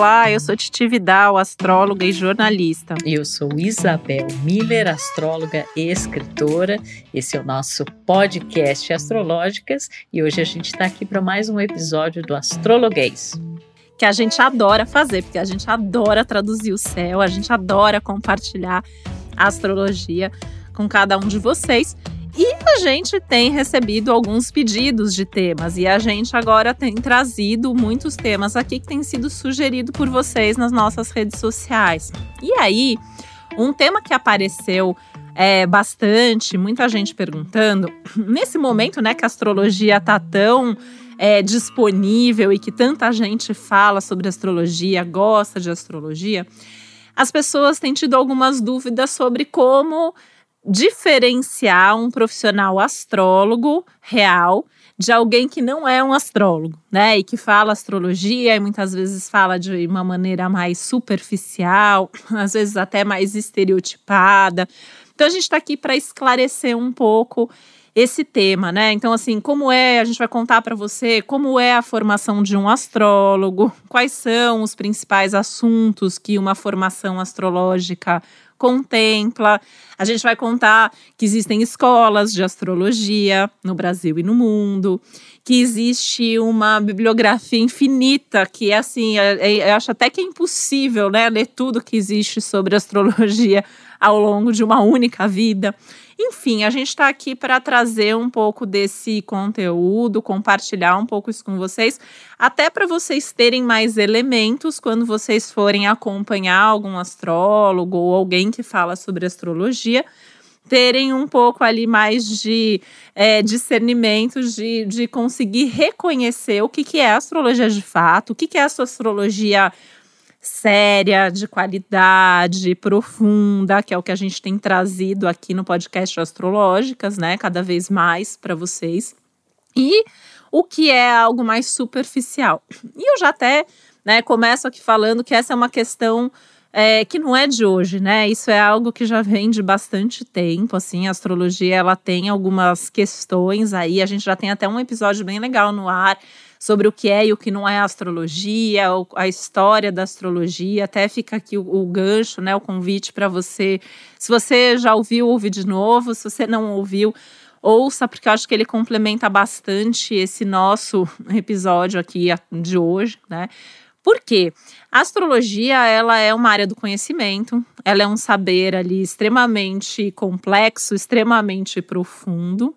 Olá, eu sou Titi Vidal, astróloga e jornalista. Eu sou Isabel Miller, astróloga e escritora. Esse é o nosso podcast Astrológicas e hoje a gente está aqui para mais um episódio do Astrologuês. Que a gente adora fazer, porque a gente adora traduzir o céu, a gente adora compartilhar a astrologia com cada um de vocês. E a gente tem recebido alguns pedidos de temas e a gente agora tem trazido muitos temas aqui que têm sido sugeridos por vocês nas nossas redes sociais. E aí, um tema que apareceu é, bastante, muita gente perguntando, nesse momento, né, que a astrologia está tão é, disponível e que tanta gente fala sobre astrologia, gosta de astrologia, as pessoas têm tido algumas dúvidas sobre como diferenciar um profissional astrólogo real de alguém que não é um astrólogo, né? E que fala astrologia e muitas vezes fala de uma maneira mais superficial, às vezes até mais estereotipada. Então a gente está aqui para esclarecer um pouco esse tema, né? Então, assim, como é, a gente vai contar para você como é a formação de um astrólogo, quais são os principais assuntos que uma formação astrológica contempla. A gente vai contar que existem escolas de astrologia no Brasil e no mundo, que existe uma bibliografia infinita, que é assim, é, é, eu acho até que é impossível né, ler tudo que existe sobre astrologia ao longo de uma única vida. Enfim, a gente está aqui para trazer um pouco desse conteúdo, compartilhar um pouco isso com vocês, até para vocês terem mais elementos quando vocês forem acompanhar algum astrólogo ou alguém que fala sobre astrologia terem um pouco ali mais de é, discernimento, de, de conseguir reconhecer o que, que é astrologia de fato, o que, que é a sua astrologia séria, de qualidade, profunda, que é o que a gente tem trazido aqui no podcast Astrológicas, né? Cada vez mais para vocês. E o que é algo mais superficial. E eu já até né, começo aqui falando que essa é uma questão é, que não é de hoje, né? Isso é algo que já vem de bastante tempo, assim, a astrologia, ela tem algumas questões aí, a gente já tem até um episódio bem legal no ar sobre o que é e o que não é astrologia, a história da astrologia. Até fica aqui o, o gancho, né, o convite para você. Se você já ouviu, ouve de novo. Se você não ouviu, ouça, porque eu acho que ele complementa bastante esse nosso episódio aqui de hoje, né? Por quê? A astrologia, ela é uma área do conhecimento, ela é um saber ali extremamente complexo, extremamente profundo.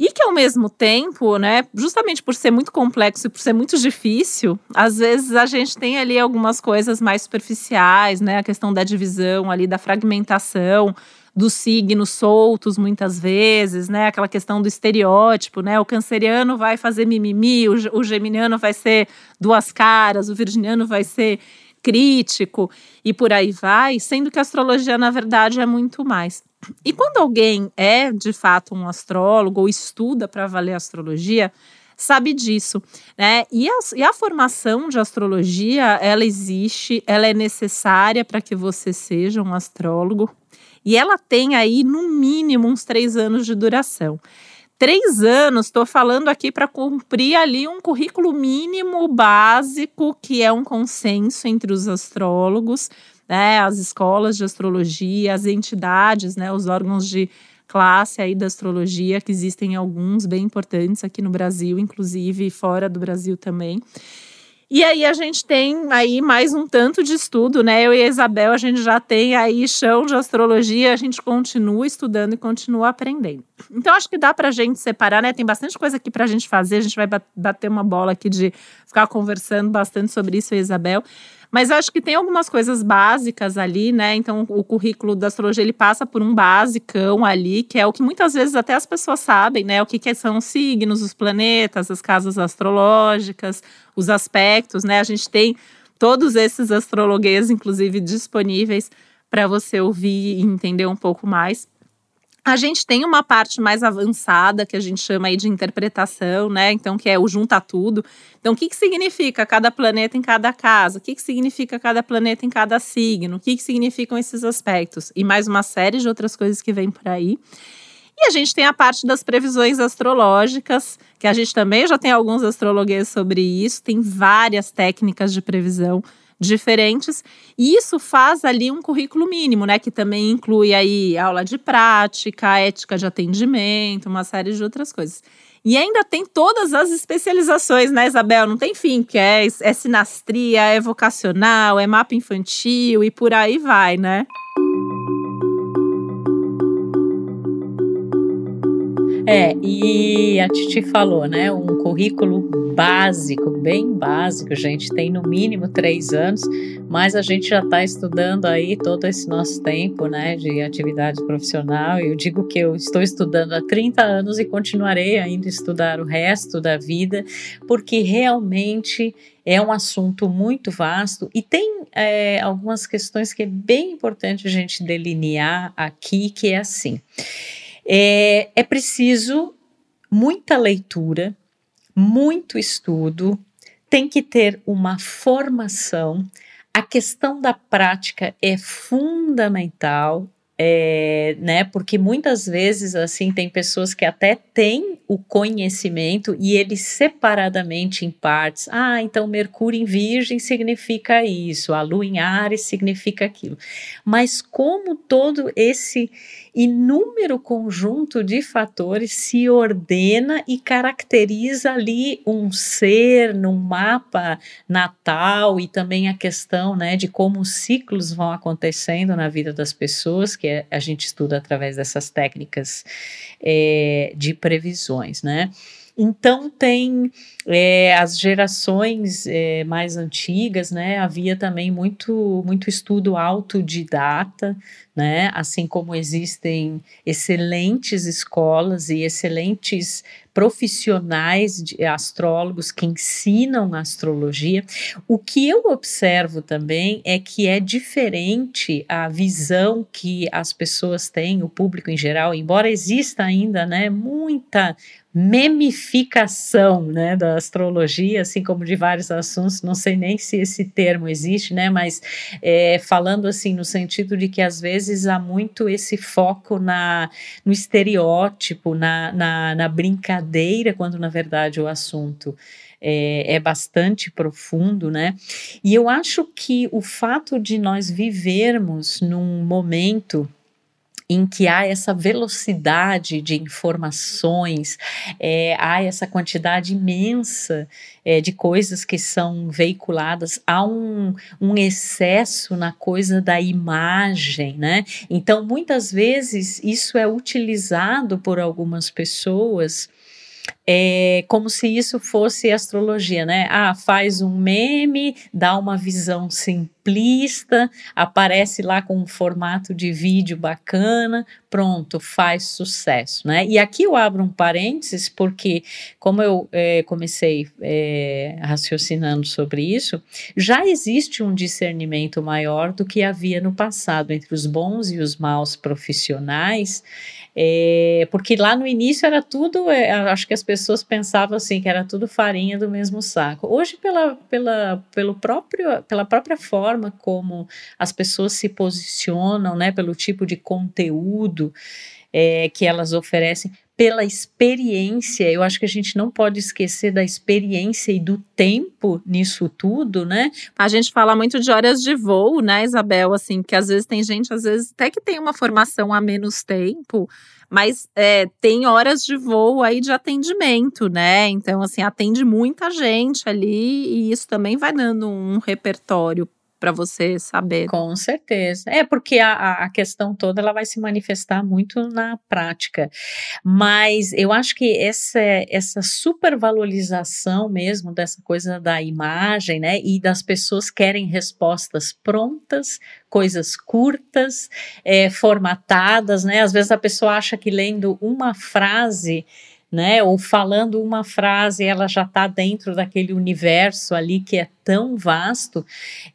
E que ao mesmo tempo, né, justamente por ser muito complexo e por ser muito difícil, às vezes a gente tem ali algumas coisas mais superficiais, né, a questão da divisão ali, da fragmentação, dos signos soltos muitas vezes, né? Aquela questão do estereótipo, né? O canceriano vai fazer mimimi, o, o geminiano vai ser duas caras, o virginiano vai ser crítico e por aí vai, sendo que a astrologia, na verdade, é muito mais. E quando alguém é de fato um astrólogo ou estuda para valer astrologia, sabe disso, né? E a, e a, formação de astrologia, ela existe, ela é necessária para que você seja um astrólogo e ela tem aí no mínimo uns três anos de duração. Três anos, estou falando aqui para cumprir ali um currículo mínimo básico, que é um consenso entre os astrólogos né, as escolas de astrologia, as entidades, né, os órgãos de classe aí da astrologia, que existem alguns bem importantes aqui no Brasil, inclusive fora do Brasil também. E aí a gente tem aí mais um tanto de estudo, né? Eu e a Isabel, a gente já tem aí chão de astrologia, a gente continua estudando e continua aprendendo. Então acho que dá para a gente separar, né? Tem bastante coisa aqui para a gente fazer, a gente vai bater uma bola aqui de ficar conversando bastante sobre isso, eu e a Isabel. Mas acho que tem algumas coisas básicas ali, né? Então, o currículo da astrologia ele passa por um basicão ali, que é o que muitas vezes até as pessoas sabem, né? O que, que são os signos, os planetas, as casas astrológicas, os aspectos, né? A gente tem todos esses astrologuês, inclusive, disponíveis para você ouvir e entender um pouco mais. A gente tem uma parte mais avançada que a gente chama aí de interpretação, né? Então, que é o junta tudo. Então, o que, que significa cada planeta em cada casa? O que, que significa cada planeta em cada signo? O que, que significam esses aspectos? E mais uma série de outras coisas que vem por aí. E a gente tem a parte das previsões astrológicas, que a gente também já tem alguns astrologues sobre isso, tem várias técnicas de previsão diferentes. E isso faz ali um currículo mínimo, né? Que também inclui aí aula de prática, ética de atendimento, uma série de outras coisas. E ainda tem todas as especializações, né, Isabel? Não tem fim, que é, é sinastria, é vocacional, é mapa infantil e por aí vai, né? É, e a Titi falou, né? Um currículo básico, bem básico, gente. Tem no mínimo três anos, mas a gente já está estudando aí todo esse nosso tempo, né? De atividade profissional. Eu digo que eu estou estudando há 30 anos e continuarei ainda a estudar o resto da vida, porque realmente é um assunto muito vasto e tem é, algumas questões que é bem importante a gente delinear aqui, que é assim. É, é preciso muita leitura, muito estudo, tem que ter uma formação. A questão da prática é fundamental, é, né? Porque muitas vezes assim tem pessoas que até têm o conhecimento e eles separadamente em partes. Ah, então Mercúrio em Virgem significa isso, a Lua em Ares significa aquilo. Mas como todo esse inúmero conjunto de fatores se ordena e caracteriza ali um ser num mapa natal e também a questão né, de como os ciclos vão acontecendo na vida das pessoas, que é, a gente estuda através dessas técnicas é, de previsões, né? Então tem é, as gerações é, mais antigas, né? Havia também muito muito estudo autodidata, né? Assim como existem excelentes escolas e excelentes profissionais de astrólogos que ensinam astrologia. O que eu observo também é que é diferente a visão que as pessoas têm, o público em geral, embora exista ainda, né, muita memificação né, da astrologia, assim como de vários assuntos, não sei nem se esse termo existe, né, mas é, falando assim no sentido de que às vezes há muito esse foco na, no estereótipo, na, na, na brincadeira, quando na verdade o assunto é, é, bastante profundo, né? E eu acho que o fato de nós vivermos num momento em que há essa velocidade de informações, é, há essa quantidade imensa é, de coisas que são veiculadas, há um, um excesso na coisa da imagem, né? Então, muitas vezes, isso é utilizado por algumas pessoas é como se isso fosse astrologia, né? Ah, faz um meme, dá uma visão simplista, aparece lá com um formato de vídeo bacana, pronto, faz sucesso, né? E aqui eu abro um parênteses porque, como eu é, comecei é, raciocinando sobre isso, já existe um discernimento maior do que havia no passado entre os bons e os maus profissionais é, porque lá no início era tudo, é, acho que as pessoas pensavam assim, que era tudo farinha do mesmo saco. Hoje, pela, pela, pelo próprio, pela própria forma como as pessoas se posicionam, né, pelo tipo de conteúdo é, que elas oferecem, pela experiência, eu acho que a gente não pode esquecer da experiência e do tempo nisso tudo, né? A gente fala muito de horas de voo, né, Isabel? Assim, que às vezes tem gente, às vezes até que tem uma formação há menos tempo, mas é, tem horas de voo aí de atendimento, né? Então, assim, atende muita gente ali e isso também vai dando um repertório para você saber. Com certeza. É porque a, a questão toda ela vai se manifestar muito na prática. Mas eu acho que essa, essa supervalorização mesmo dessa coisa da imagem, né? E das pessoas querem respostas prontas, coisas curtas, é, formatadas, né? Às vezes a pessoa acha que lendo uma frase né? Ou falando uma frase, ela já está dentro daquele universo ali que é tão vasto.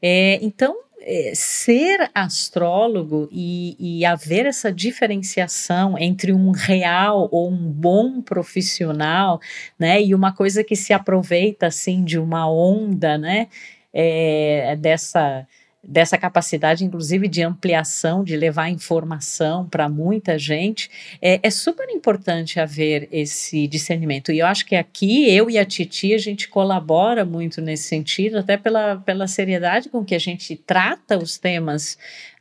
É, então, é, ser astrólogo e, e, haver essa diferenciação entre um real ou um bom profissional, né, e uma coisa que se aproveita assim de uma onda, né, é, dessa dessa capacidade, inclusive, de ampliação, de levar informação para muita gente, é, é, super importante haver esse discernimento. E eu acho que aqui, eu e a Titi, a gente colabora muito nesse sentido, até pela, pela seriedade com que a gente trata os temas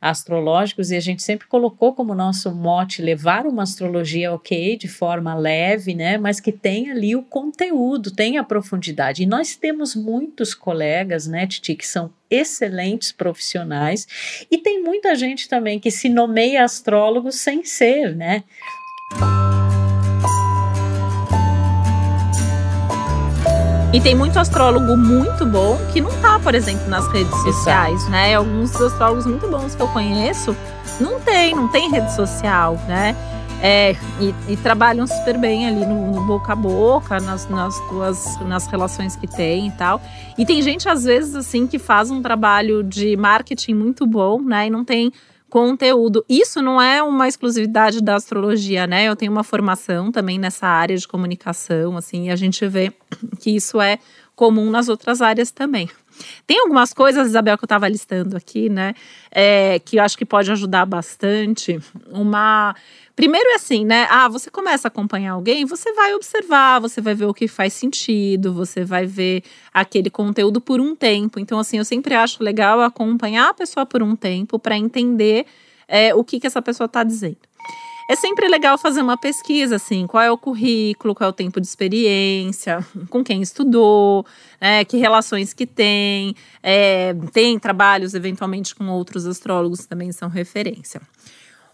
astrológicos, e a gente sempre colocou como nosso mote levar uma astrologia ok, de forma leve, né, mas que tenha ali o conteúdo, tenha a profundidade. E nós temos muitos colegas, né, Titi, que são excelentes profissionais, e tem muita gente também que se nomeia astrólogo sem ser, né? E tem muito astrólogo muito bom que não tá, por exemplo, nas redes sociais, Exato. né? Alguns astrólogos muito bons que eu conheço não tem, não tem rede social, né? É, e, e, trabalham super bem ali no, no boca a boca, nas, nas tuas nas relações que tem e tal. E tem gente, às vezes, assim, que faz um trabalho de marketing muito bom, né? E não tem conteúdo. Isso não é uma exclusividade da astrologia, né? Eu tenho uma formação também nessa área de comunicação, assim, e a gente vê que isso é comum nas outras áreas também. Tem algumas coisas, Isabel, que eu estava listando aqui, né? É, que eu acho que pode ajudar bastante. Uma Primeiro é assim, né? Ah, você começa a acompanhar alguém, você vai observar, você vai ver o que faz sentido, você vai ver aquele conteúdo por um tempo. Então, assim, eu sempre acho legal acompanhar a pessoa por um tempo para entender é, o que, que essa pessoa está dizendo. É sempre legal fazer uma pesquisa, assim, qual é o currículo, qual é o tempo de experiência, com quem estudou, é, que relações que tem, é, tem trabalhos eventualmente com outros astrólogos que também são referência.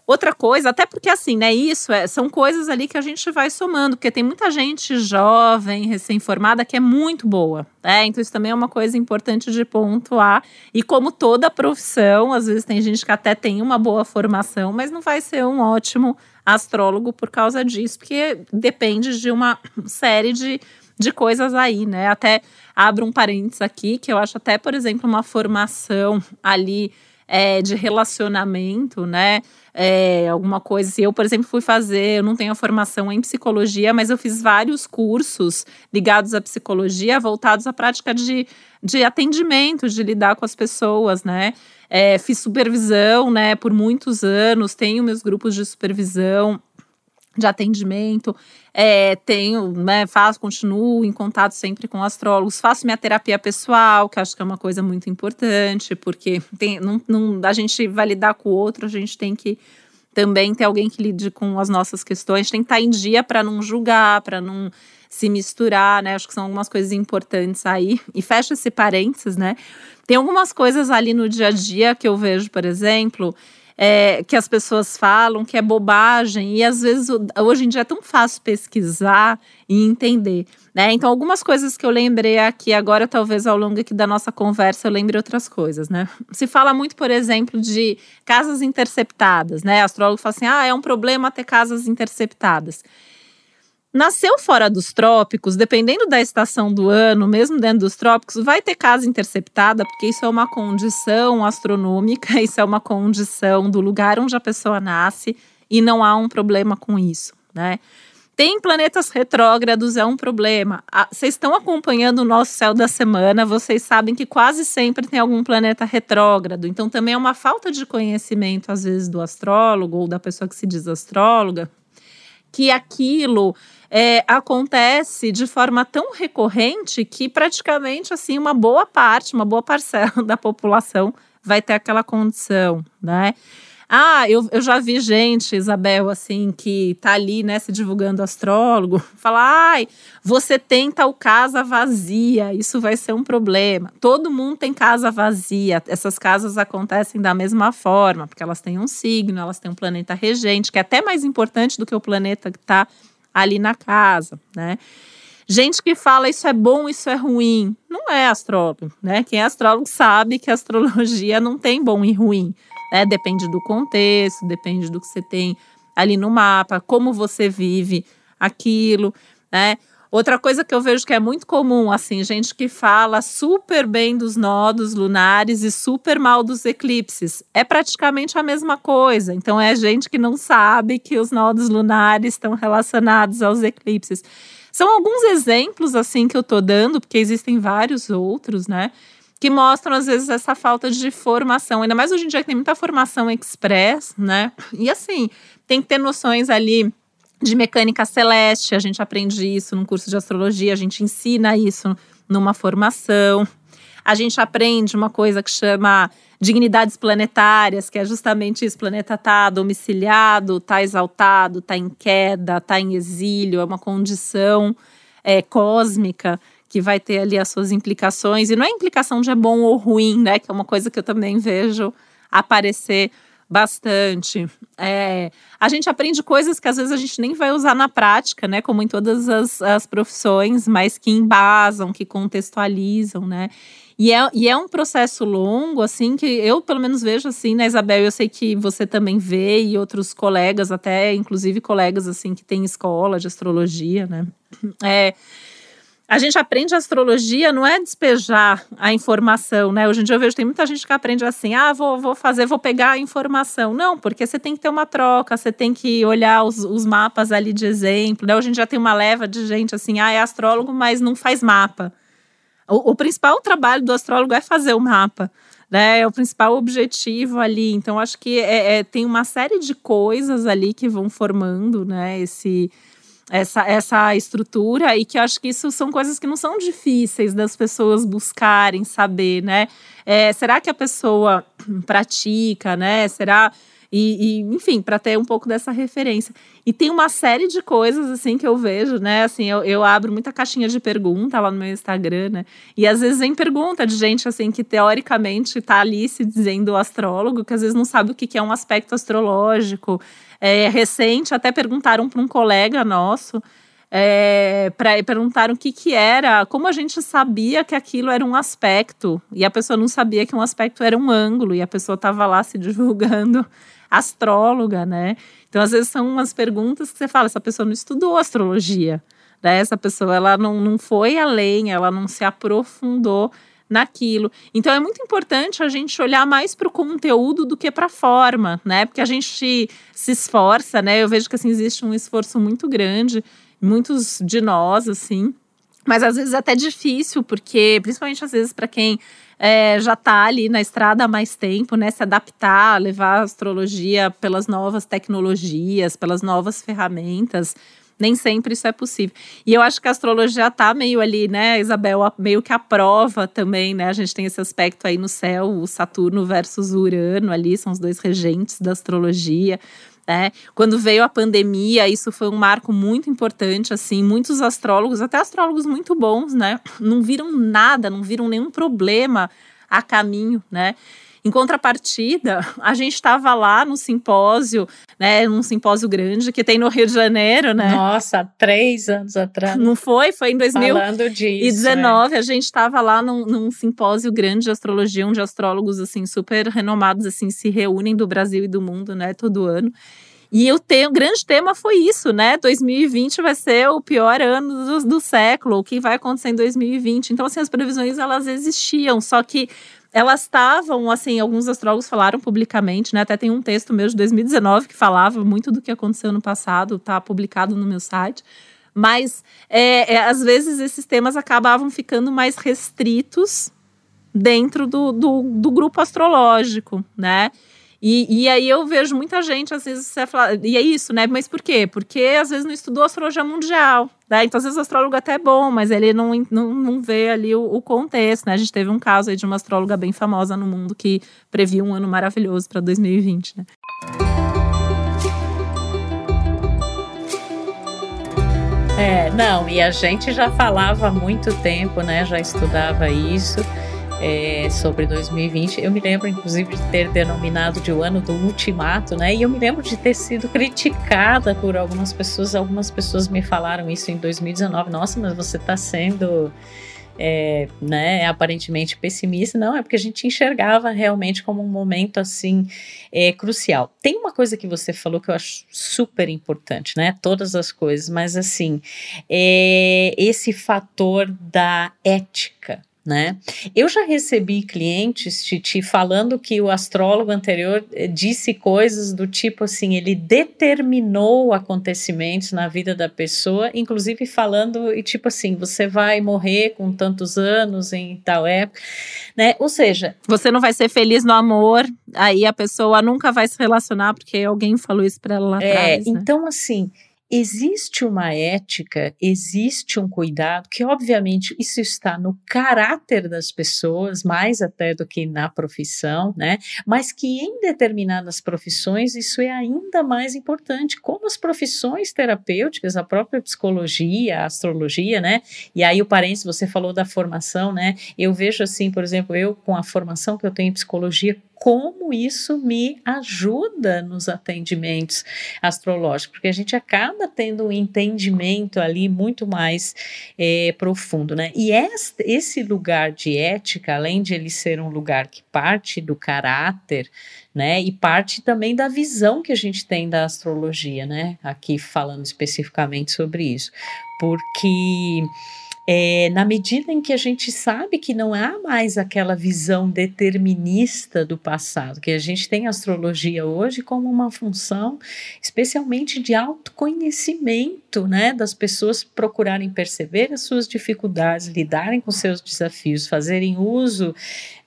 Outra coisa, até porque assim, né, isso é, são coisas ali que a gente vai somando, porque tem muita gente jovem, recém-formada, que é muito boa, né? Então isso também é uma coisa importante de pontuar. E como toda profissão, às vezes tem gente que até tem uma boa formação, mas não vai ser um ótimo astrólogo por causa disso, porque depende de uma série de, de coisas aí, né? Até abro um parênteses aqui, que eu acho até, por exemplo, uma formação ali é, de relacionamento, né? É, alguma coisa. Se eu, por exemplo, fui fazer, eu não tenho a formação em psicologia, mas eu fiz vários cursos ligados à psicologia, voltados à prática de, de atendimento, de lidar com as pessoas, né? É, fiz supervisão, né, por muitos anos, tenho meus grupos de supervisão de atendimento, é, tenho, né, faço, continuo em contato sempre com astrólogos, faço minha terapia pessoal, que acho que é uma coisa muito importante, porque tem, não, não, a gente vai lidar com o outro, a gente tem que também ter alguém que lide com as nossas questões, tem que estar em dia para não julgar, para não se misturar, né? Acho que são algumas coisas importantes aí. E fecha esse parênteses, né? Tem algumas coisas ali no dia a dia que eu vejo, por exemplo, é, que as pessoas falam que é bobagem, e às vezes hoje em dia é tão fácil pesquisar e entender. Né? Então, algumas coisas que eu lembrei aqui agora, talvez ao longo aqui da nossa conversa, eu lembre outras coisas, né? Se fala muito, por exemplo, de casas interceptadas, né? Astrólogo fala assim: ah, é um problema ter casas interceptadas. Nasceu fora dos trópicos, dependendo da estação do ano, mesmo dentro dos trópicos, vai ter casa interceptada, porque isso é uma condição astronômica, isso é uma condição do lugar onde a pessoa nasce e não há um problema com isso, né? Tem planetas retrógrados, é um problema. Vocês estão acompanhando o nosso céu da semana, vocês sabem que quase sempre tem algum planeta retrógrado. Então, também é uma falta de conhecimento, às vezes, do astrólogo ou da pessoa que se diz astróloga, que aquilo é, acontece de forma tão recorrente que praticamente assim uma boa parte, uma boa parcela da população vai ter aquela condição, né? Ah, eu, eu já vi gente, Isabel, assim, que tá ali, né, se divulgando astrólogo, falar, ai, você tem tal casa vazia, isso vai ser um problema. Todo mundo tem casa vazia, essas casas acontecem da mesma forma, porque elas têm um signo, elas têm um planeta regente, que é até mais importante do que o planeta que está ali na casa, né? Gente que fala isso é bom, isso é ruim. Não é astrólogo, né? Quem é astrólogo sabe que a astrologia não tem bom e ruim. Né? Depende do contexto, depende do que você tem ali no mapa, como você vive aquilo, né? Outra coisa que eu vejo que é muito comum, assim, gente que fala super bem dos nodos lunares e super mal dos eclipses. É praticamente a mesma coisa. Então, é gente que não sabe que os nodos lunares estão relacionados aos eclipses. São alguns exemplos, assim, que eu tô dando, porque existem vários outros, né? que mostram às vezes essa falta de formação. Ainda mais hoje em dia que tem muita formação express, né? E assim, tem que ter noções ali de mecânica celeste, a gente aprende isso num curso de astrologia, a gente ensina isso numa formação. A gente aprende uma coisa que chama dignidades planetárias, que é justamente isso: planeta está domiciliado, está exaltado, está em queda, está em exílio, é uma condição é, cósmica que vai ter ali as suas implicações. E não é implicação de é bom ou ruim, né? Que é uma coisa que eu também vejo aparecer bastante. É, a gente aprende coisas que às vezes a gente nem vai usar na prática, né? Como em todas as, as profissões, mas que embasam, que contextualizam, né? E é, e é um processo longo, assim, que eu pelo menos vejo assim, né, Isabel? Eu sei que você também vê, e outros colegas, até inclusive colegas assim que têm escola de astrologia, né? É, a gente aprende astrologia, não é despejar a informação, né? Hoje em dia eu vejo tem muita gente que aprende assim, ah, vou, vou fazer, vou pegar a informação. Não, porque você tem que ter uma troca, você tem que olhar os, os mapas ali de exemplo, né? Hoje em dia tem uma leva de gente assim, ah, é astrólogo, mas não faz mapa. O, o principal trabalho do astrólogo é fazer o mapa, né? É o principal objetivo ali. Então, acho que é, é, tem uma série de coisas ali que vão formando, né? Esse essa, essa estrutura e que eu acho que isso são coisas que não são difíceis das pessoas buscarem saber, né? É, será que a pessoa pratica, né? Será e, e enfim, para ter um pouco dessa referência. E tem uma série de coisas assim que eu vejo, né? Assim, eu, eu abro muita caixinha de pergunta lá no meu Instagram, né? E às vezes vem pergunta de gente assim que teoricamente está ali se dizendo astrólogo, que às vezes não sabe o que, que é um aspecto astrológico. É, recente, até perguntaram para um colega nosso. É, para perguntaram o que que era, como a gente sabia que aquilo era um aspecto e a pessoa não sabia que um aspecto era um ângulo e a pessoa estava lá se divulgando astróloga, né? Então, às vezes, são umas perguntas que você fala, essa pessoa não estudou astrologia, né? Essa pessoa, ela não, não foi além, ela não se aprofundou naquilo. Então é muito importante a gente olhar mais para o conteúdo do que para a forma, né? Porque a gente se esforça, né? Eu vejo que assim existe um esforço muito grande, muitos de nós assim, mas às vezes é até difícil, porque principalmente às vezes para quem é, já está ali na estrada há mais tempo, né? Se adaptar, levar a astrologia pelas novas tecnologias, pelas novas ferramentas. Nem sempre isso é possível. E eu acho que a astrologia está meio ali, né, Isabel, meio que a prova também, né? A gente tem esse aspecto aí no céu, o Saturno versus Urano ali, são os dois regentes da astrologia. Né? Quando veio a pandemia, isso foi um marco muito importante, assim, muitos astrólogos, até astrólogos muito bons, né, não viram nada, não viram nenhum problema a caminho, né? Em contrapartida, a gente estava lá no simpósio, né, num simpósio grande que tem no Rio de Janeiro, né? Nossa, três anos atrás. Não foi? Foi em 2019. É. A gente estava lá num, num, simpósio grande de astrologia, onde astrólogos assim super renomados assim se reúnem do Brasil e do mundo, né, todo ano. E o, te, o grande tema foi isso, né? 2020 vai ser o pior ano do, do século, o que vai acontecer em 2020. Então, assim, as previsões elas existiam, só que elas estavam, assim, alguns astrólogos falaram publicamente, né? Até tem um texto meu de 2019 que falava muito do que aconteceu no passado, tá publicado no meu site. Mas é, é, às vezes esses temas acabavam ficando mais restritos dentro do, do, do grupo astrológico, né? E, e aí eu vejo muita gente, às vezes, você fala, e é isso, né? Mas por quê? Porque às vezes não estudou astrologia mundial, né? Então, às vezes o astrólogo até é bom, mas ele não, não, não vê ali o, o, contexto, né? A gente teve um caso aí de uma astróloga bem famosa no mundo que previu um ano maravilhoso para 2020, né? É, não, e a gente já falava há muito tempo, né? Já estudava isso é, sobre 2020. Eu me lembro, inclusive, de ter denominado de o ano do ultimato, né? E eu me lembro de ter sido criticada por algumas pessoas. Algumas pessoas me falaram isso em 2019. Nossa, mas você está sendo. É, né, aparentemente pessimista, não, é porque a gente enxergava realmente como um momento assim é, crucial. Tem uma coisa que você falou que eu acho super importante, né? Todas as coisas, mas assim, é, esse fator da ética, né? Eu já recebi clientes, Titi, falando que o astrólogo anterior eh, disse coisas do tipo assim, ele determinou acontecimentos na vida da pessoa, inclusive falando e tipo assim, você vai morrer com tantos anos em tal época, né? Ou seja, você não vai ser feliz no amor, aí a pessoa nunca vai se relacionar porque alguém falou isso para ela lá é, atrás. Né? Então assim, existe uma ética, existe um cuidado, que obviamente isso está no caráter das pessoas, mais até do que na profissão, né? Mas que em determinadas profissões isso é ainda mais importante, como as profissões terapêuticas, a própria psicologia, a astrologia, né? E aí o parênteses, você falou da formação, né? Eu vejo assim, por exemplo, eu com a formação que eu tenho em psicologia, como isso me ajuda nos atendimentos astrológicos, porque a gente acaba tendo um entendimento ali muito mais é, profundo, né? E este, esse lugar de ética, além de ele ser um lugar que parte do caráter, né? E parte também da visão que a gente tem da astrologia, né? Aqui falando especificamente sobre isso, porque é, na medida em que a gente sabe que não há mais aquela visão determinista do passado, que a gente tem a astrologia hoje como uma função especialmente de autoconhecimento, né, das pessoas procurarem perceber as suas dificuldades, lidarem com seus desafios, fazerem uso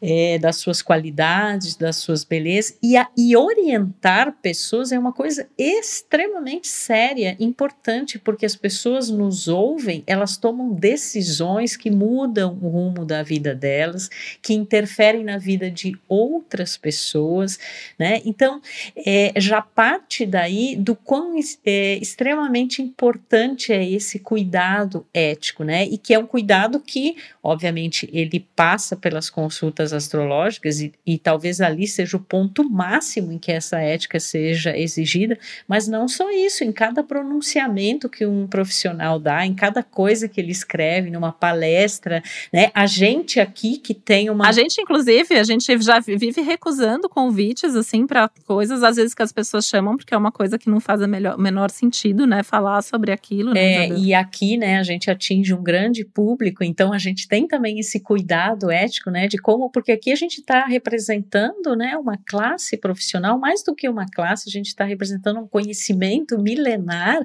é, das suas qualidades, das suas belezas e, a, e orientar pessoas é uma coisa extremamente séria, importante, porque as pessoas nos ouvem, elas tomam decisões que mudam o rumo da vida delas, que interferem na vida de outras pessoas, né? Então, é, já parte daí do quão é, extremamente importante é esse cuidado ético, né? E que é um cuidado que, obviamente, ele passa pelas consultas consultas astrológicas e, e talvez ali seja o ponto máximo em que essa ética seja exigida, mas não só isso, em cada pronunciamento que um profissional dá, em cada coisa que ele escreve numa palestra, né? A gente aqui que tem uma A gente inclusive, a gente já vive recusando convites assim para coisas às vezes que as pessoas chamam porque é uma coisa que não faz o melhor, menor sentido, né, falar sobre aquilo, né, É, e aqui, né, a gente atinge um grande público, então a gente tem também esse cuidado ético, né, de como porque aqui a gente está representando né, uma classe profissional, mais do que uma classe, a gente está representando um conhecimento milenar,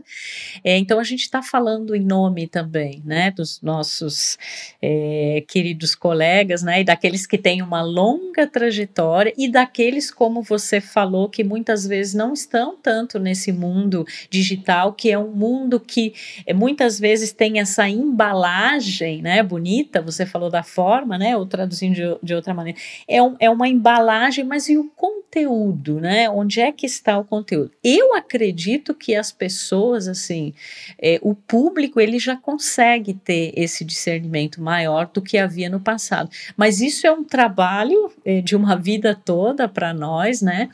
é, então a gente está falando em nome também né, dos nossos é, queridos colegas, né, e daqueles que têm uma longa trajetória, e daqueles, como você falou, que muitas vezes não estão tanto nesse mundo digital, que é um mundo que é, muitas vezes tem essa embalagem né, bonita, você falou da forma, né, ou traduzindo de, de outra maneira, é, um, é uma embalagem, mas e o conteúdo, né? Onde é que está o conteúdo? Eu acredito que as pessoas, assim, é, o público, ele já consegue ter esse discernimento maior do que havia no passado. Mas isso é um trabalho é, de uma vida toda para nós, né?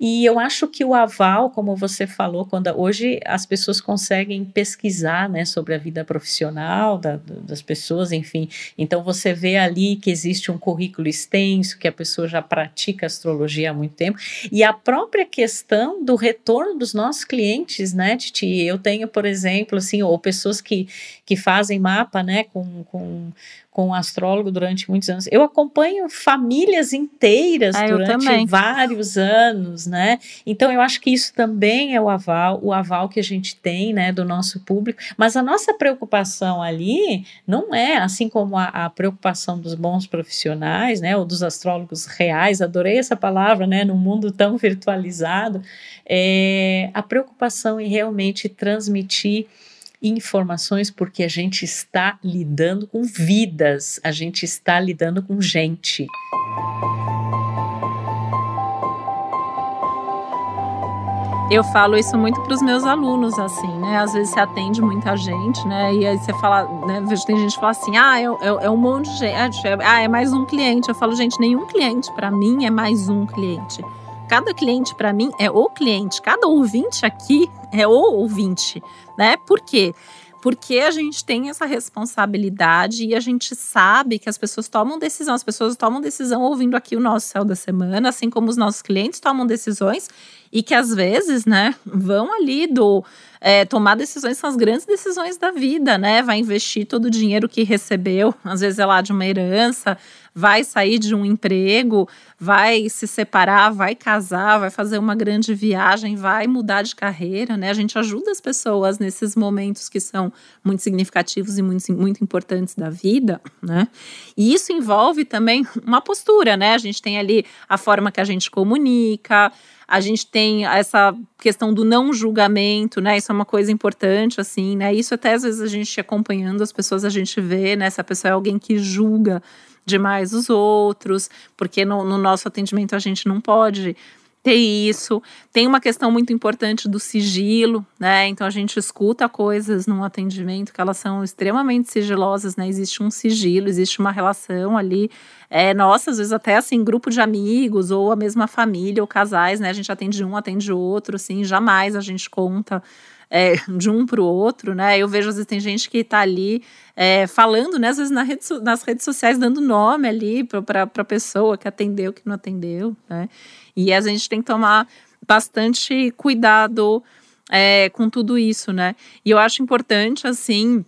E eu acho que o aval, como você falou, quando hoje as pessoas conseguem pesquisar né, sobre a vida profissional da, das pessoas, enfim. Então você vê ali que existe um currículo extenso, que a pessoa já pratica astrologia há muito tempo. E a própria questão do retorno dos nossos clientes, né, Titi? Eu tenho, por exemplo, assim, ou pessoas que, que fazem mapa, né, com, com com um astrólogo durante muitos anos. Eu acompanho famílias inteiras ah, durante vários anos, né? Então eu acho que isso também é o aval, o aval que a gente tem, né, do nosso público. Mas a nossa preocupação ali não é assim como a, a preocupação dos bons profissionais, né, ou dos astrólogos reais. Adorei essa palavra, né, num mundo tão virtualizado. É, a preocupação em realmente transmitir informações porque a gente está lidando com vidas, a gente está lidando com gente. Eu falo isso muito para os meus alunos, assim, né? Às vezes você atende muita gente, né? E aí você fala, né? Tem gente que fala assim, ah, é, é, é um monte de gente, ah, é mais um cliente. Eu falo, gente, nenhum cliente para mim é mais um cliente. Cada cliente para mim é o cliente, cada ouvinte aqui é o ouvinte, né? Por quê? Porque a gente tem essa responsabilidade e a gente sabe que as pessoas tomam decisão, as pessoas tomam decisão ouvindo aqui o nosso céu da semana, assim como os nossos clientes tomam decisões e que às vezes, né, vão ali do é, tomar decisões são as grandes decisões da vida, né? Vai investir todo o dinheiro que recebeu, às vezes é lá de uma herança, vai sair de um emprego, vai se separar, vai casar, vai fazer uma grande viagem, vai mudar de carreira, né? A gente ajuda as pessoas nesses momentos que são muito significativos e muito, muito importantes da vida, né? E isso envolve também uma postura, né? A gente tem ali a forma que a gente comunica, a gente tem essa questão do não julgamento, né? Isso é uma coisa importante, assim, né? Isso até às vezes a gente acompanhando as pessoas, a gente vê, né? Se a pessoa é alguém que julga demais os outros, porque no, no nosso atendimento a gente não pode ter isso. Tem uma questão muito importante do sigilo, né? Então a gente escuta coisas num atendimento que elas são extremamente sigilosas, né? Existe um sigilo, existe uma relação ali. É, nossa, às vezes até assim, grupo de amigos, ou a mesma família, ou casais, né? A gente atende um, atende outro, assim, jamais a gente conta é, de um para o outro, né? Eu vejo, às vezes, tem gente que está ali é, falando, né? Às vezes na rede, nas redes sociais, dando nome ali para a pessoa que atendeu, que não atendeu, né? E a gente tem que tomar bastante cuidado é, com tudo isso, né? E eu acho importante, assim,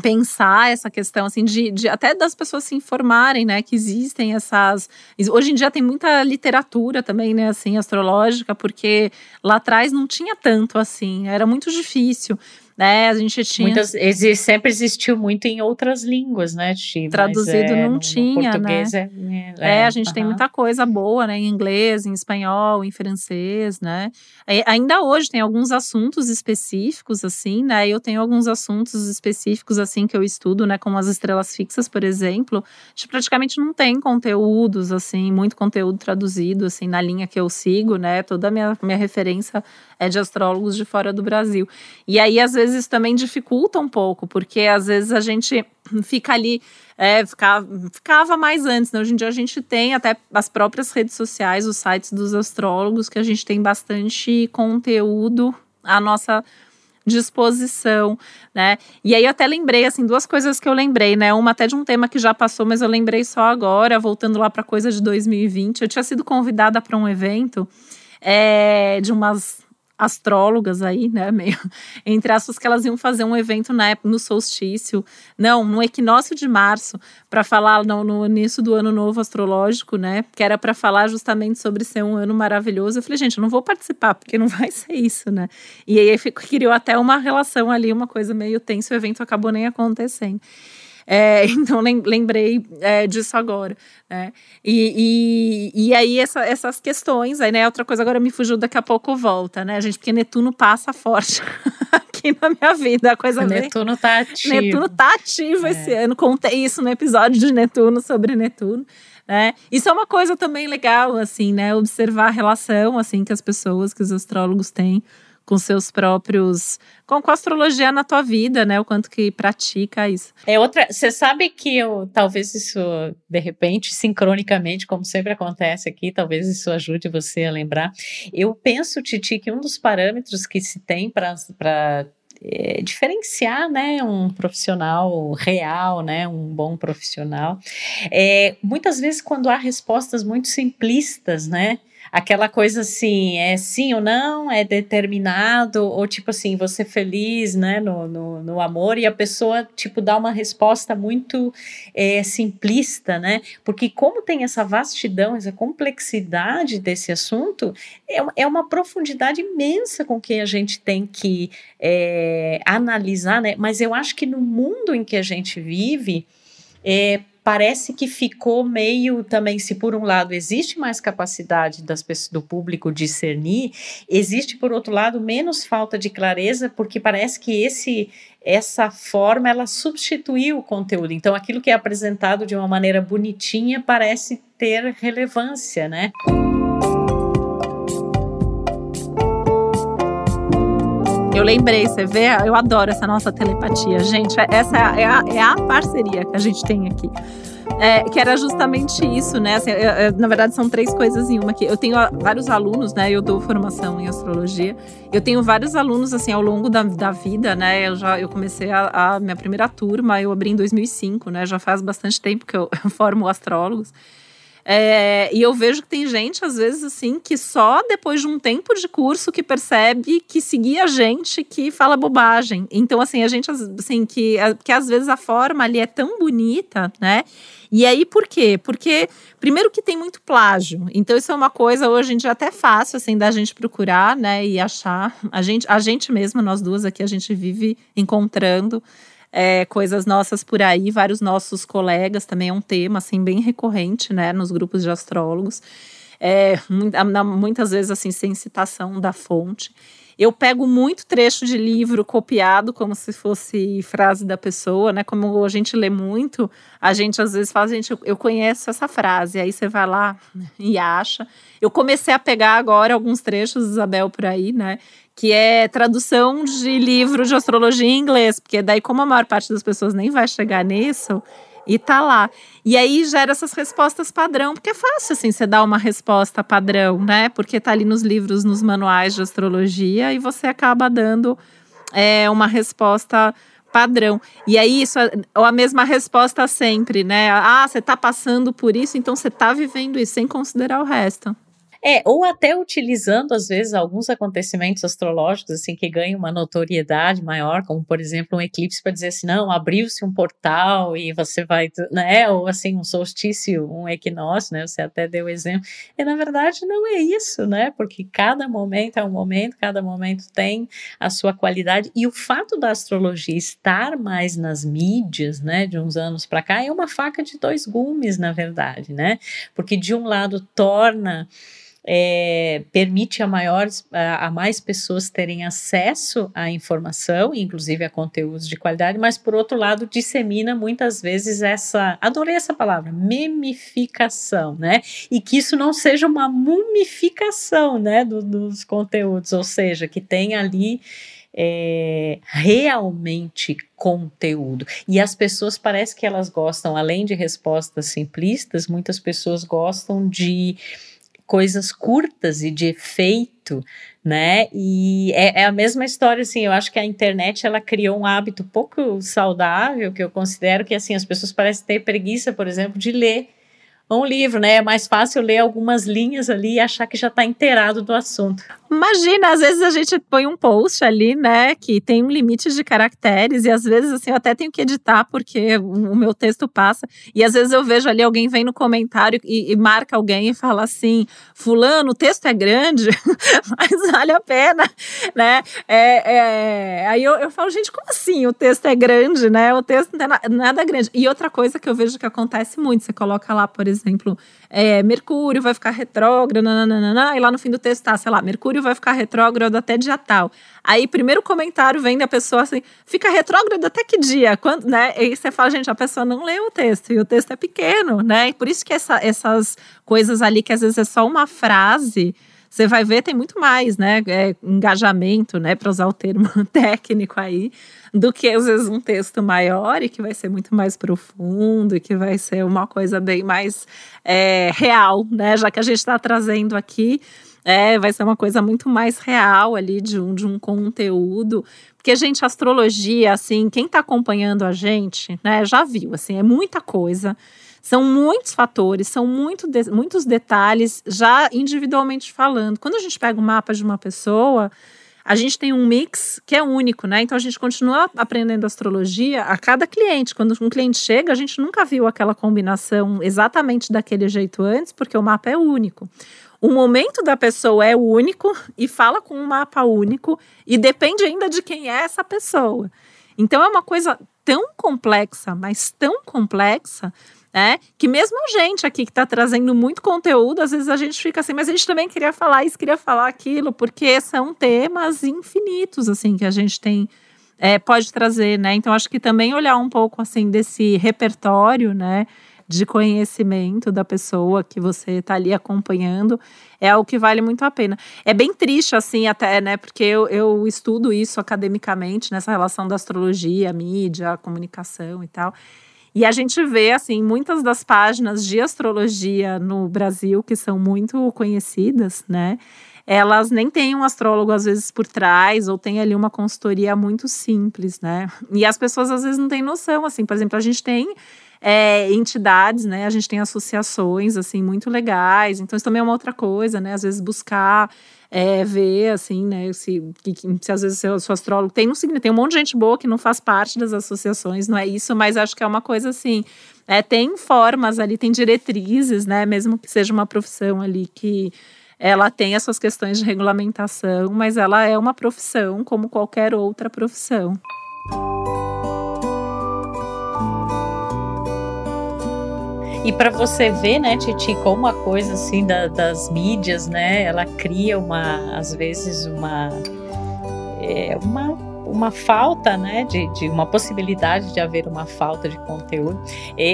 pensar essa questão assim de, de, até das pessoas se informarem né que existem essas hoje em dia tem muita literatura também né assim astrológica porque lá atrás não tinha tanto assim era muito difícil né? A gente tinha. Muitas, exi, sempre existiu muito em outras línguas, né, Ti? Traduzido é, não no, tinha, no né? É, é, é, a gente uh -huh. tem muita coisa boa, né? Em inglês, em espanhol, em francês, né? E, ainda hoje tem alguns assuntos específicos, assim, né? Eu tenho alguns assuntos específicos, assim, que eu estudo, né? Como as estrelas fixas, por exemplo. A gente praticamente não tem conteúdos, assim, muito conteúdo traduzido, assim, na linha que eu sigo, né? Toda a minha, minha referência é de astrólogos de fora do Brasil. E aí, às vezes, também dificulta um pouco, porque às vezes a gente fica ali, é, ficava, ficava mais antes, né? Hoje em dia a gente tem até as próprias redes sociais, os sites dos astrólogos, que a gente tem bastante conteúdo à nossa disposição, né? E aí eu até lembrei assim duas coisas que eu lembrei, né? Uma até de um tema que já passou, mas eu lembrei só agora, voltando lá para coisa de 2020. Eu tinha sido convidada para um evento é, de umas astrólogas aí, né, meio entre aspas, que elas iam fazer um evento na época, no solstício, não, no equinócio de março, para falar no, no, início do ano novo astrológico, né, que era para falar justamente sobre ser um ano maravilhoso. Eu falei, gente, eu não vou participar, porque não vai ser isso, né? E aí criou até uma relação ali, uma coisa meio tensa, o evento acabou nem acontecendo. É, então lembrei é, disso agora. Né? E, e, e aí essa, essas questões, aí, né? Outra coisa agora me fugiu, daqui a pouco volta, né, gente? Porque Netuno passa forte aqui na minha vida. A coisa o Netuno tá ativo. Netuno tá ativo é. esse ano. Contei isso no episódio de Netuno sobre Netuno. Né? Isso é uma coisa também legal, assim, né? Observar a relação, assim, que as pessoas, que os astrólogos têm com seus próprios. Com, com a astrologia na tua vida, né? O quanto que pratica isso. É outra. Você sabe que eu talvez isso, de repente, sincronicamente, como sempre acontece aqui, talvez isso ajude você a lembrar. Eu penso, Titi, que um dos parâmetros que se tem para é, diferenciar, né, um profissional real, né, um bom profissional. É, muitas vezes quando há respostas muito simplistas, né, aquela coisa assim, é sim ou não, é determinado, ou tipo assim, você feliz, né, no, no, no amor, e a pessoa, tipo, dá uma resposta muito é, simplista, né, porque como tem essa vastidão, essa complexidade desse assunto, é, é uma profundidade imensa com que a gente tem que é, analisar, né, mas eu acho que no mundo em que a gente vive, é, parece que ficou meio também, se por um lado existe mais capacidade das pessoas, do público discernir, existe por outro lado menos falta de clareza, porque parece que esse essa forma ela substituiu o conteúdo. Então aquilo que é apresentado de uma maneira bonitinha parece ter relevância, né? Eu lembrei, você vê, eu adoro essa nossa telepatia. Gente, essa é a, é a parceria que a gente tem aqui. É, que era justamente isso, né? Assim, eu, eu, na verdade, são três coisas em uma aqui. Eu tenho vários alunos, né? Eu dou formação em astrologia. Eu tenho vários alunos, assim, ao longo da, da vida, né? Eu já eu comecei a, a minha primeira turma, eu abri em 2005, né? Já faz bastante tempo que eu formo astrólogos. É, e eu vejo que tem gente, às vezes, assim, que só depois de um tempo de curso que percebe que seguir a gente que fala bobagem. Então, assim, a gente, assim, que, que às vezes a forma ali é tão bonita, né? E aí, por quê? Porque, primeiro, que tem muito plágio. Então, isso é uma coisa hoje em dia até fácil, assim, da gente procurar, né, e achar. A gente, a gente mesmo, nós duas aqui, a gente vive encontrando é, coisas nossas por aí, vários nossos colegas também é um tema assim bem recorrente, né, nos grupos de astrólogos. É, muitas vezes assim sem citação da fonte. Eu pego muito trecho de livro copiado, como se fosse frase da pessoa, né? Como a gente lê muito, a gente às vezes fala, gente, eu conheço essa frase, aí você vai lá e acha. Eu comecei a pegar agora alguns trechos, Isabel, por aí, né? Que é tradução de livro de astrologia em inglês, porque daí, como a maior parte das pessoas nem vai chegar nisso, e tá lá. E aí gera essas respostas padrão, porque é fácil assim você dar uma resposta padrão, né? Porque tá ali nos livros, nos manuais de astrologia e você acaba dando é, uma resposta padrão. E aí isso é a mesma resposta sempre, né? Ah, você tá passando por isso, então você tá vivendo isso sem considerar o resto. É, ou até utilizando, às vezes, alguns acontecimentos astrológicos, assim, que ganham uma notoriedade maior, como, por exemplo, um eclipse para dizer assim, não, abriu-se um portal e você vai, né, ou assim, um solstício, um equinócio, né, você até deu exemplo, e na verdade não é isso, né, porque cada momento é um momento, cada momento tem a sua qualidade, e o fato da astrologia estar mais nas mídias, né, de uns anos para cá, é uma faca de dois gumes, na verdade, né, porque de um lado torna é, permite a, maiores, a, a, mais pessoas terem acesso à informação, inclusive a conteúdos de qualidade, mas por outro lado dissemina muitas vezes essa, adorei essa palavra, memificação, né? E que isso não seja uma mumificação, né, do, dos conteúdos, ou seja, que tem ali é, realmente conteúdo. E as pessoas parece que elas gostam, além de respostas simplistas, muitas pessoas gostam de coisas curtas e de efeito, né? E é, é, a mesma história, assim, eu acho que a internet, ela criou um hábito pouco saudável, que eu considero que, assim, as pessoas parecem ter preguiça, por exemplo, de ler um livro, né? É mais fácil ler algumas linhas ali e achar que já está inteirado do assunto. Imagina, às vezes a gente põe um post ali, né, que tem um limite de caracteres e às vezes assim eu até tenho que editar porque o meu texto passa e às vezes eu vejo ali alguém vem no comentário e, e marca alguém e fala assim, fulano, o texto é grande, mas vale a pena, né? É, é... Aí eu, eu falo, gente, como assim o texto é grande, né? O texto não é nada grande. E outra coisa que eu vejo que acontece muito, você coloca lá, por exemplo, é, Mercúrio vai ficar retrógrado, nananana, e lá no fim do texto tá, sei lá, Mercúrio vai ficar retrógrado até dia tal. Aí, primeiro comentário vem da pessoa assim, fica retrógrado até que dia? Quando, né? E você fala, gente, a pessoa não leu o texto, e o texto é pequeno, né? E por isso que essa, essas coisas ali, que às vezes é só uma frase, você vai ver, tem muito mais, né? É, engajamento, né? Para usar o termo técnico aí, do que às vezes um texto maior e que vai ser muito mais profundo e que vai ser uma coisa bem mais é, real, né? Já que a gente está trazendo aqui. É, vai ser uma coisa muito mais real ali de um, de um conteúdo. Porque, gente, astrologia, assim, quem está acompanhando a gente, né, já viu, assim, é muita coisa. São muitos fatores, são muito de, muitos detalhes, já individualmente falando. Quando a gente pega o mapa de uma pessoa, a gente tem um mix que é único, né? Então a gente continua aprendendo astrologia a cada cliente. Quando um cliente chega, a gente nunca viu aquela combinação exatamente daquele jeito antes, porque o mapa é único. O momento da pessoa é único e fala com um mapa único e depende ainda de quem é essa pessoa. Então é uma coisa tão complexa, mas tão complexa né? Que mesmo gente aqui que está trazendo muito conteúdo, às vezes a gente fica assim, mas a gente também queria falar isso, queria falar aquilo, porque são temas infinitos, assim, que a gente tem, é, pode trazer, né? Então, acho que também olhar um pouco, assim, desse repertório, né? De conhecimento da pessoa que você está ali acompanhando é algo que vale muito a pena. É bem triste, assim, até, né? Porque eu, eu estudo isso academicamente, nessa relação da astrologia, mídia, comunicação e tal. E a gente vê, assim, muitas das páginas de astrologia no Brasil, que são muito conhecidas, né? Elas nem têm um astrólogo, às vezes, por trás, ou tem ali uma consultoria muito simples, né? E as pessoas, às vezes, não têm noção, assim. Por exemplo, a gente tem é, entidades, né? A gente tem associações, assim, muito legais. Então, isso também é uma outra coisa, né? Às vezes buscar é, ver, assim, né, se, se às vezes seu, seu astrólogo tem, um, tem um monte de gente boa que não faz parte das associações, não é isso, mas acho que é uma coisa assim, é, tem formas ali, tem diretrizes, né, mesmo que seja uma profissão ali que ela tem as suas questões de regulamentação, mas ela é uma profissão como qualquer outra profissão. E para você ver, né, Titi, como a coisa assim da, das mídias, né, ela cria uma, às vezes uma, é, uma, uma falta, né, de, de uma possibilidade de haver uma falta de conteúdo.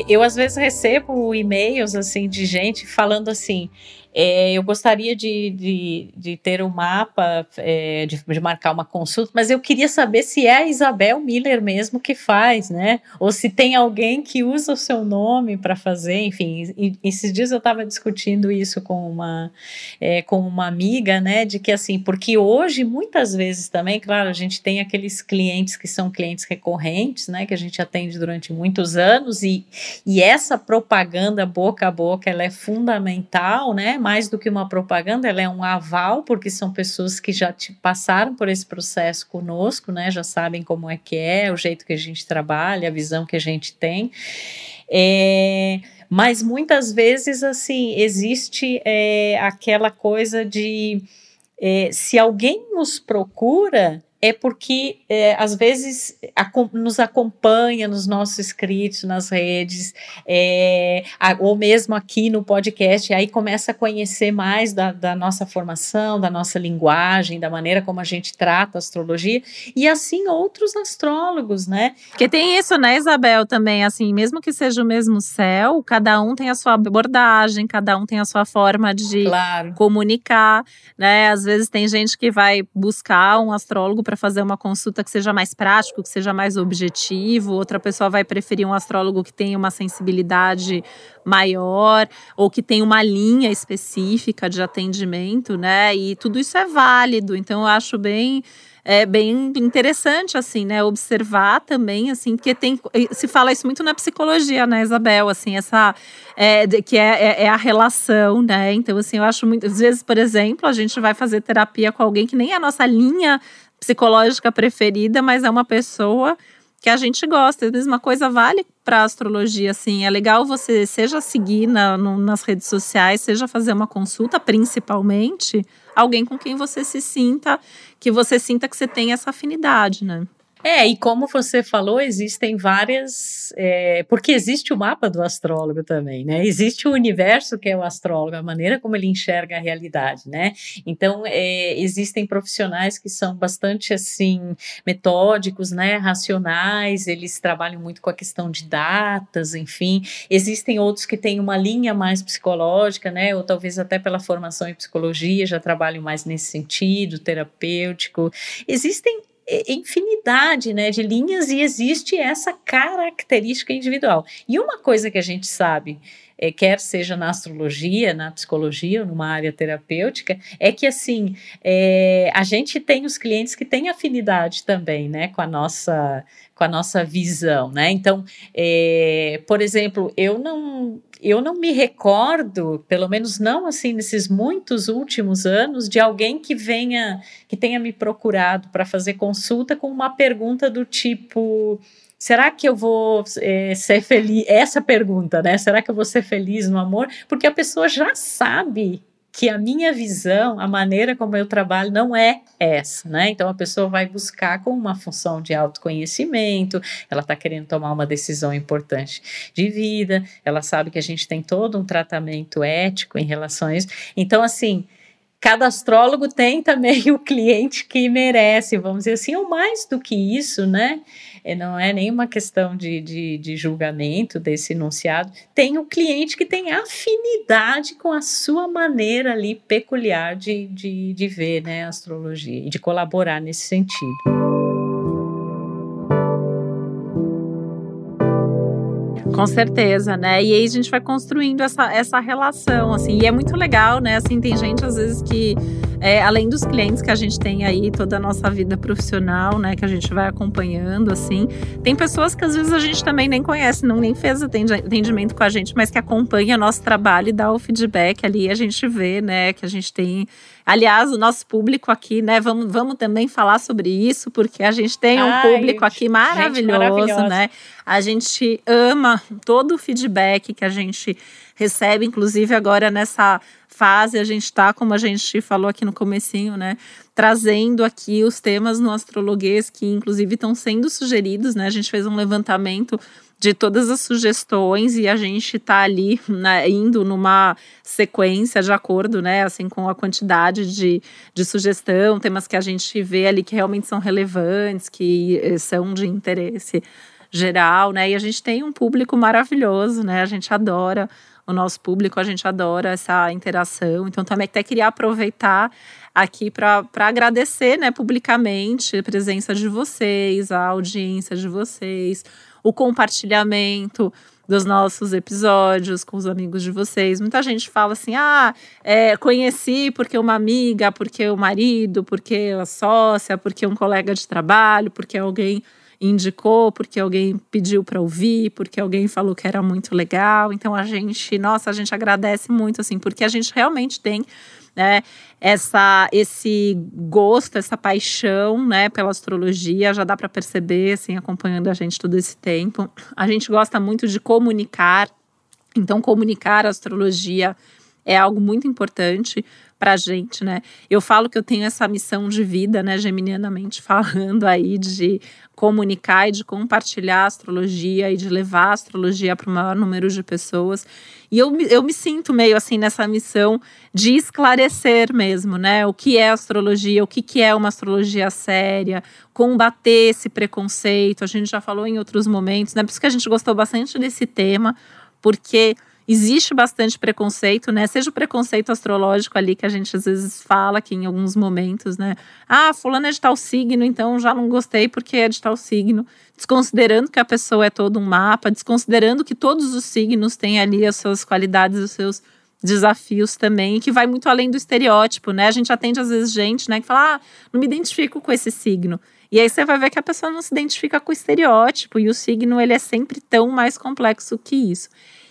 Eu às vezes recebo e-mails assim de gente falando assim, é, eu gostaria de, de, de, ter um mapa, é, de, de, marcar uma consulta, mas eu queria saber se é a Isabel Miller mesmo que faz, né? Ou se tem alguém que usa o seu nome para fazer, enfim. E, esses dias eu estava discutindo isso com uma, é, com uma amiga, né? De que assim, porque hoje, muitas vezes também, claro, a gente tem aqueles clientes que são clientes recorrentes, né? Que a gente atende durante muitos anos, e, e essa propaganda boca a boca ela é fundamental, né? Mais do que uma propaganda, ela é um aval, porque são pessoas que já passaram por esse processo conosco, né? Já sabem como é que é, o jeito que a gente trabalha, a visão que a gente tem. É, mas muitas vezes, assim, existe é, aquela coisa de é, se alguém nos procura, é porque é, às vezes a, nos acompanha nos nossos escritos nas redes, é, a, ou mesmo aqui no podcast, aí começa a conhecer mais da, da, nossa formação, da nossa linguagem, da maneira como a gente trata a astrologia, e assim outros astrólogos, né? Porque tem isso, né, Isabel, também, assim, mesmo que seja o mesmo céu, cada um tem a sua abordagem, cada um tem a sua forma de claro. comunicar, né? Às vezes tem gente que vai buscar um astrólogo para fazer uma consulta que seja mais prático, que seja mais objetivo, outra pessoa vai preferir um astrólogo que tenha uma sensibilidade maior ou que tenha uma linha específica de atendimento, né? E tudo isso é válido. Então eu acho bem é bem interessante, assim, né? Observar também, assim, porque tem. Se fala isso muito na psicologia, né, Isabel? Assim, essa. É, que é, é, é, a relação, né? Então, assim, eu acho muitas vezes, por exemplo, a gente vai fazer terapia com alguém que nem é a nossa linha psicológica preferida, mas é uma pessoa que a gente gosta. A mesma coisa vale para astrologia, assim. É legal você seja seguir na, no, nas redes sociais, seja fazer uma consulta, principalmente, alguém com quem você se sinta, que você sinta que você tem essa afinidade, né? É, e como você falou, existem várias. É, porque existe o mapa do astrólogo também, né? Existe o universo que é o astrólogo, a maneira como ele enxerga a realidade, né? Então, é, existem profissionais que são bastante, assim, metódicos, né? Racionais, eles trabalham muito com a questão de datas, enfim. Existem outros que têm uma linha mais psicológica, né? Ou talvez até pela formação em psicologia já trabalham mais nesse sentido, terapêutico. Existem infinidade né, de linhas e existe essa característica individual. E uma coisa que a gente sabe, é, quer seja na astrologia, na psicologia ou numa área terapêutica, é que assim é, a gente tem os clientes que têm afinidade também né, com a nossa com a nossa visão, né? Então, é, por exemplo, eu não eu não me recordo, pelo menos não assim nesses muitos últimos anos, de alguém que venha, que tenha me procurado para fazer consulta com uma pergunta do tipo: será que eu vou é, ser feliz? Essa pergunta, né? Será que eu vou ser feliz no amor? Porque a pessoa já sabe que a minha visão, a maneira como eu trabalho não é essa, né? Então a pessoa vai buscar com uma função de autoconhecimento, ela está querendo tomar uma decisão importante de vida, ela sabe que a gente tem todo um tratamento ético em relação a isso. Então, assim, cada astrólogo tem também o cliente que merece, vamos dizer assim, ou mais do que isso, né? É, não é nenhuma questão de, de, de julgamento desse enunciado. Tem o cliente que tem afinidade com a sua maneira ali peculiar de, de, de ver né, a astrologia e de colaborar nesse sentido. Com certeza, né? E aí a gente vai construindo essa, essa relação, assim. E é muito legal, né? Assim, tem gente às vezes que é, além dos clientes que a gente tem aí, toda a nossa vida profissional, né, que a gente vai acompanhando, assim, tem pessoas que às vezes a gente também nem conhece, não nem fez atendimento com a gente, mas que acompanha nosso trabalho e dá o feedback ali, a gente vê, né, que a gente tem Aliás, o nosso público aqui, né? Vamos, vamos também falar sobre isso, porque a gente tem um Ai, público aqui maravilhoso, né? A gente ama todo o feedback que a gente recebe, inclusive agora nessa fase a gente está, como a gente falou aqui no comecinho, né, trazendo aqui os temas no astrologuês que inclusive estão sendo sugeridos, né? A gente fez um levantamento de todas as sugestões e a gente está ali né, indo numa sequência de acordo, né, assim, com a quantidade de, de sugestão, temas que a gente vê ali que realmente são relevantes, que eh, são de interesse geral, né, e a gente tem um público maravilhoso, né, a gente adora o nosso público, a gente adora essa interação, então também até queria aproveitar aqui para agradecer, né, publicamente a presença de vocês, a audiência de vocês, o compartilhamento dos nossos episódios com os amigos de vocês. Muita gente fala assim: ah, é, conheci porque uma amiga, porque o marido, porque a sócia, porque um colega de trabalho, porque alguém indicou, porque alguém pediu para ouvir, porque alguém falou que era muito legal. Então a gente, nossa, a gente agradece muito assim, porque a gente realmente tem né, essa esse gosto, essa paixão, né, pela astrologia, já dá para perceber assim acompanhando a gente todo esse tempo. A gente gosta muito de comunicar. Então comunicar a astrologia é algo muito importante para a gente, né? Eu falo que eu tenho essa missão de vida, né, geminianamente falando aí, de comunicar e de compartilhar a astrologia e de levar a astrologia para o maior número de pessoas. E eu, eu me sinto meio assim nessa missão de esclarecer mesmo, né? O que é astrologia, o que, que é uma astrologia séria, combater esse preconceito. A gente já falou em outros momentos, né? Por isso que a gente gostou bastante desse tema, porque existe bastante preconceito, né? Seja o preconceito astrológico ali que a gente às vezes fala aqui em alguns momentos, né? Ah, fulano é de tal signo, então já não gostei porque é de tal signo. Desconsiderando que a pessoa é todo um mapa, desconsiderando que todos os signos têm ali as suas qualidades, os seus desafios também, que vai muito além do estereótipo, né? A gente atende às vezes gente, né, que fala: "Ah, não me identifico com esse signo". E aí você vai ver que a pessoa não se identifica com o estereótipo e o signo ele é sempre tão mais complexo que isso.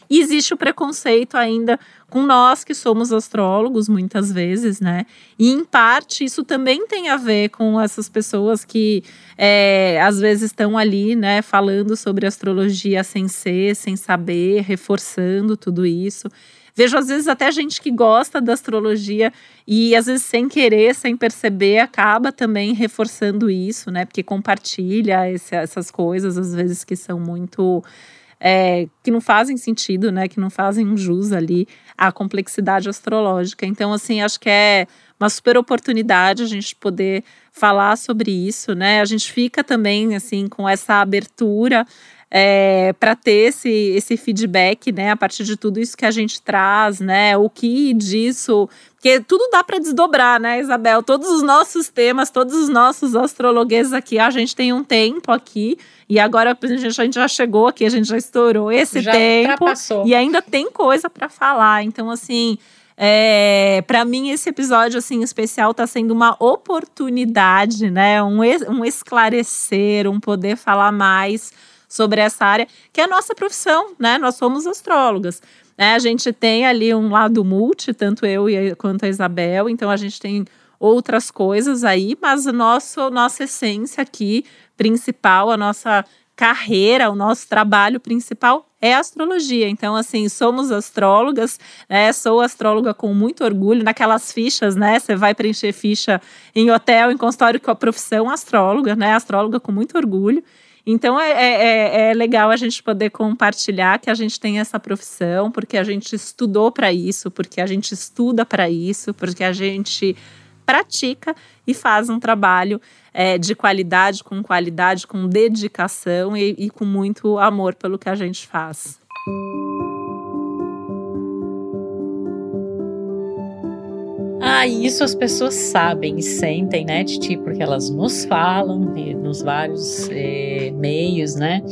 E existe o preconceito ainda com nós que somos astrólogos, muitas vezes, né? E em parte isso também tem a ver com essas pessoas que é, às vezes estão ali, né, falando sobre astrologia sem ser, sem saber, reforçando tudo isso. Vejo às vezes até gente que gosta da astrologia e às vezes sem querer, sem perceber, acaba também reforçando isso, né? Porque compartilha esse, essas coisas, às vezes que são muito é, que não fazem sentido, né? Que não fazem um jus ali à complexidade astrológica. Então, assim, acho que é uma super oportunidade a gente poder falar sobre isso, né? A gente fica também, assim, com essa abertura é, para ter esse, esse feedback, né, a partir de tudo isso que a gente traz, né, o que disso, porque tudo dá para desdobrar, né, Isabel? Todos os nossos temas, todos os nossos astrologueses aqui, a gente tem um tempo aqui e agora a gente, a gente já chegou aqui, a gente já estourou esse já tempo e ainda tem coisa para falar. Então, assim, é, para mim, esse episódio assim especial está sendo uma oportunidade, né? Um, um esclarecer, um poder falar mais sobre essa área, que é a nossa profissão, né? Nós somos astrólogas. Né? A gente tem ali um lado multi, tanto eu quanto a Isabel, então a gente tem outras coisas aí, mas a nossa, nossa essência aqui principal, a nossa carreira, o nosso trabalho principal é a astrologia. Então, assim, somos astrólogas, né? Sou astróloga com muito orgulho. Naquelas fichas, né? Você vai preencher ficha em hotel, em consultório com a profissão astróloga, né? Astróloga com muito orgulho. Então é, é, é, é, legal a gente poder compartilhar que a gente tem essa profissão, porque a gente estudou para isso, porque a gente estuda para isso, porque a gente pratica e faz um trabalho é, de qualidade, com qualidade, com dedicação e, e com muito amor pelo que a gente faz. Ah, isso as pessoas sabem e sentem, né, Titi? Porque elas nos falam nos vários é, meios, né?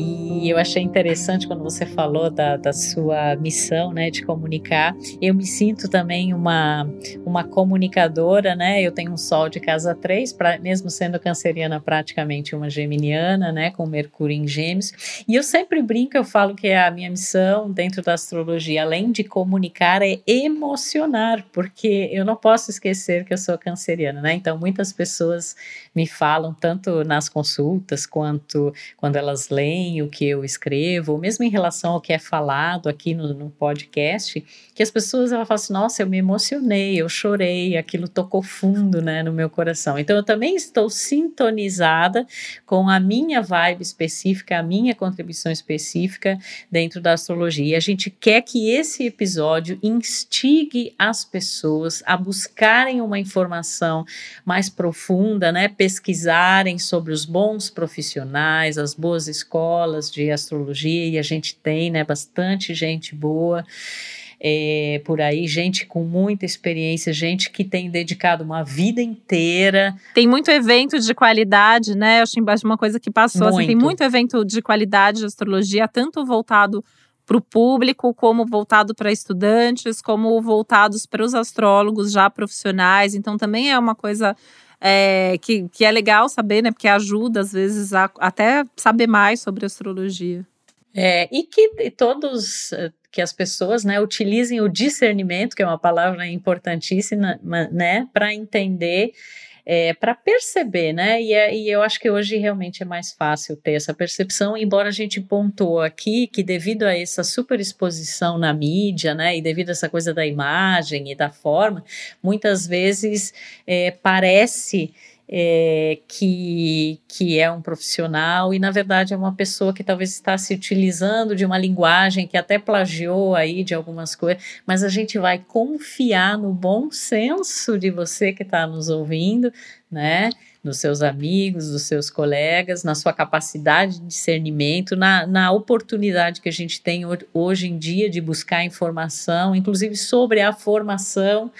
E eu achei interessante quando você falou da, da sua missão, né, de comunicar. Eu me sinto também uma, uma comunicadora, né? Eu tenho um sol de casa 3, pra, mesmo sendo canceriana, praticamente uma geminiana, né, com Mercúrio em Gêmeos. E eu sempre brinco, eu falo que a minha missão dentro da astrologia, além de comunicar, é emocionar, porque eu não posso esquecer que eu sou canceriana, né? Então, muitas pessoas me falam, tanto nas consultas quanto quando elas leem o que eu escrevo, ou mesmo em relação ao que é falado aqui no, no podcast, que as pessoas elas falam assim: nossa, eu me emocionei, eu chorei, aquilo tocou fundo né, no meu coração. Então, eu também estou sintonizada com a minha vibe específica, a minha contribuição específica dentro da astrologia. A gente quer que esse episódio instigue as pessoas a buscarem uma informação mais profunda, né? pesquisarem sobre os bons profissionais, as boas escolas de astrologia, e a gente tem né, bastante gente boa. É, por aí, gente com muita experiência, gente que tem dedicado uma vida inteira. Tem muito evento de qualidade, né? Acho embaixo uma coisa que passou. Assim, tem muito evento de qualidade de astrologia, tanto voltado para o público, como voltado para estudantes, como voltados para os astrólogos já profissionais. Então, também é uma coisa é, que, que é legal saber, né? Porque ajuda, às vezes, a até saber mais sobre astrologia. É, e que todos, eh, que as pessoas, né, utilizem o discernimento, que é uma palavra importantíssima, né, para entender é, para perceber, né? E, é, e, eu acho que hoje realmente é mais fácil ter essa percepção, embora a gente pontuou aqui que devido a essa superexposição na mídia, né, e devido a essa coisa da imagem e da forma, muitas vezes é, parece é, que, que é um profissional e na verdade é uma pessoa que talvez está se utilizando de uma linguagem que até plagiou aí de algumas coisas, mas a gente vai confiar no bom senso de você que está nos ouvindo, né? Nos seus amigos, dos seus colegas, na sua capacidade de discernimento, na, na oportunidade que a gente tem hoje em dia de buscar informação, inclusive sobre a formação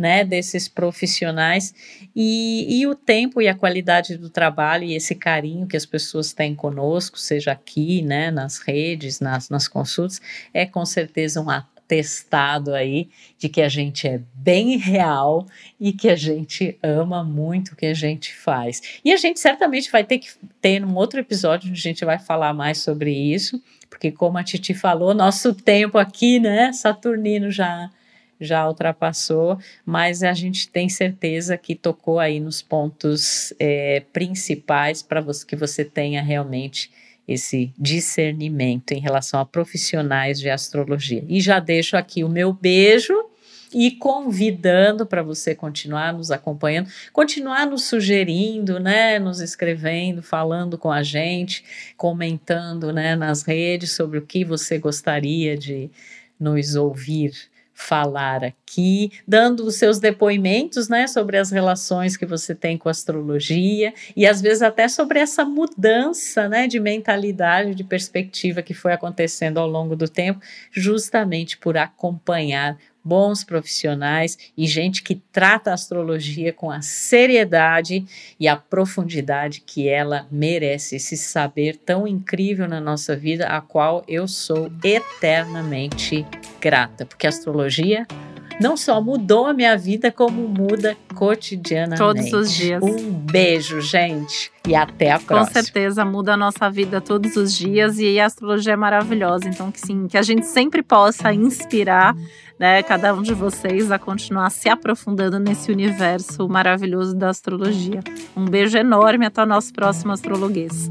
né, desses profissionais e, e o tempo e a qualidade do trabalho e esse carinho que as pessoas têm conosco, seja aqui, né, nas redes, nas, nas consultas, é com certeza um atestado aí de que a gente é bem real e que a gente ama muito o que a gente faz. E a gente certamente vai ter que ter um outro episódio onde a gente vai falar mais sobre isso, porque como a Titi falou, nosso tempo aqui, né, Saturnino já já ultrapassou, mas a gente tem certeza que tocou aí nos pontos é, principais para que você tenha realmente esse discernimento em relação a profissionais de astrologia. E já deixo aqui o meu beijo e convidando para você continuar nos acompanhando, continuar nos sugerindo, né, nos escrevendo, falando com a gente, comentando, né, nas redes sobre o que você gostaria de nos ouvir falar aqui, dando os seus depoimentos, né, sobre as relações que você tem com a astrologia e às vezes até sobre essa mudança, né, de mentalidade, de perspectiva que foi acontecendo ao longo do tempo, justamente por acompanhar bons profissionais e gente que trata a astrologia com a seriedade e a profundidade que ela merece, esse saber tão incrível na nossa vida, a qual eu sou eternamente grata, porque a astrologia não só mudou a minha vida, como muda cotidianamente. Todos os dias. Um beijo, gente, e até a próxima. Com certeza muda a nossa vida todos os dias e a astrologia é maravilhosa, então que sim, que a gente sempre possa inspirar né, cada um de vocês a continuar se aprofundando nesse universo maravilhoso da astrologia. Um beijo enorme até o nosso próximo astrologuês.